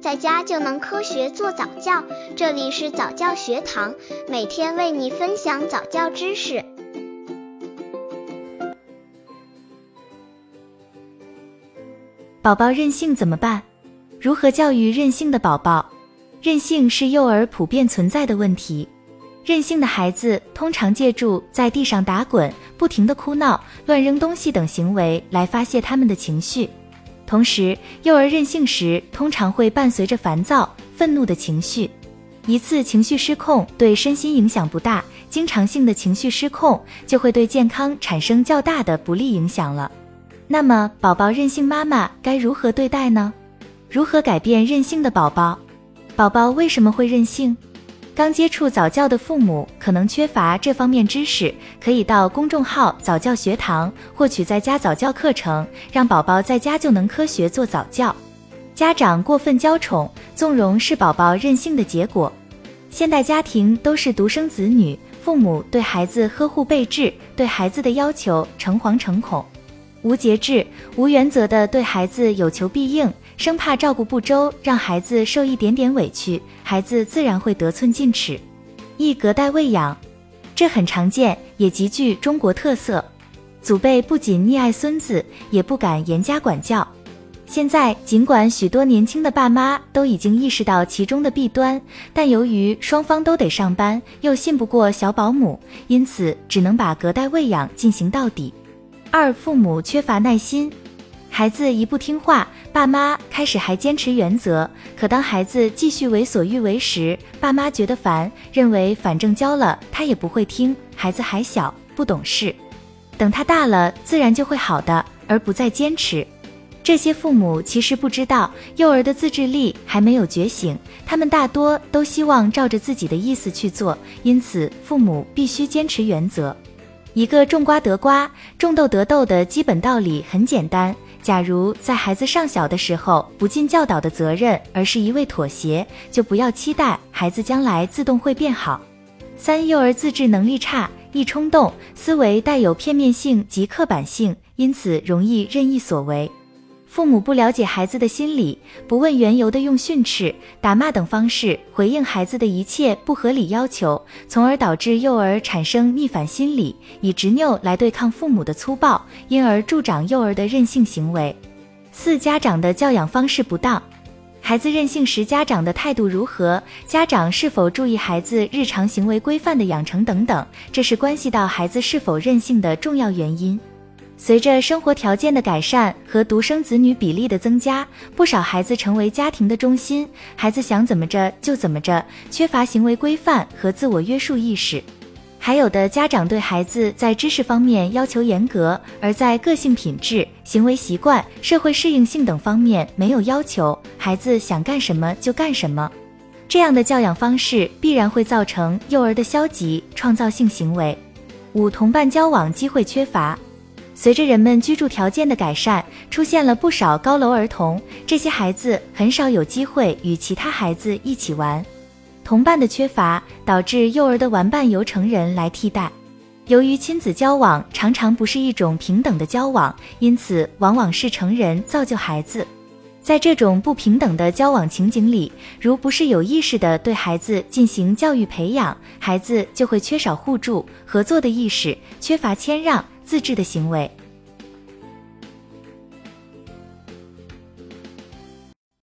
在家就能科学做早教。这里是早教学堂，每天为你分享早教知识。宝宝任性怎么办？如何教育任性的宝宝？任性是幼儿普遍存在的问题。任性的孩子通常借助在地上打滚、不停的哭闹、乱扔东西等行为来发泄他们的情绪。同时，幼儿任性时通常会伴随着烦躁、愤怒的情绪。一次情绪失控对身心影响不大，经常性的情绪失控就会对健康产生较大的不利影响了。那么，宝宝任性，妈妈该如何对待呢？如何改变任性的宝宝？宝宝为什么会任性？刚接触早教的父母可能缺乏这方面知识，可以到公众号早教学堂获取在家早教课程，让宝宝在家就能科学做早教。家长过分娇宠、纵容是宝宝任性的结果。现代家庭都是独生子女，父母对孩子呵护备至，对孩子的要求诚惶诚恐，无节制、无原则的对孩子有求必应。生怕照顾不周，让孩子受一点点委屈，孩子自然会得寸进尺。一隔代喂养，这很常见，也极具中国特色。祖辈不仅溺爱孙子，也不敢严加管教。现在尽管许多年轻的爸妈都已经意识到其中的弊端，但由于双方都得上班，又信不过小保姆，因此只能把隔代喂养进行到底。二、父母缺乏耐心。孩子一不听话，爸妈开始还坚持原则，可当孩子继续为所欲为时，爸妈觉得烦，认为反正教了他也不会听，孩子还小不懂事，等他大了自然就会好的，而不再坚持。这些父母其实不知道，幼儿的自制力还没有觉醒，他们大多都希望照着自己的意思去做，因此父母必须坚持原则。一个种瓜得瓜，种豆得豆的基本道理很简单。假如在孩子尚小的时候不尽教导的责任，而是一味妥协，就不要期待孩子将来自动会变好。三、幼儿自制能力差，易冲动，思维带有片面性及刻板性，因此容易任意所为。父母不了解孩子的心理，不问缘由的用训斥、打骂等方式回应孩子的一切不合理要求，从而导致幼儿产生逆反心理，以执拗来对抗父母的粗暴，因而助长幼儿的任性行为。四、家长的教养方式不当，孩子任性时家长的态度如何？家长是否注意孩子日常行为规范的养成等等，这是关系到孩子是否任性的重要原因。随着生活条件的改善和独生子女比例的增加，不少孩子成为家庭的中心，孩子想怎么着就怎么着，缺乏行为规范和自我约束意识。还有的家长对孩子在知识方面要求严格，而在个性品质、行为习惯、社会适应性等方面没有要求，孩子想干什么就干什么。这样的教养方式必然会造成幼儿的消极创造性行为。五、同伴交往机会缺乏。随着人们居住条件的改善，出现了不少高楼儿童，这些孩子很少有机会与其他孩子一起玩。同伴的缺乏导致幼儿的玩伴由成人来替代。由于亲子交往常常不是一种平等的交往，因此往往是成人造就孩子。在这种不平等的交往情景里，如不是有意识的对孩子进行教育培养，孩子就会缺少互助合作的意识，缺乏谦让。自制的行为，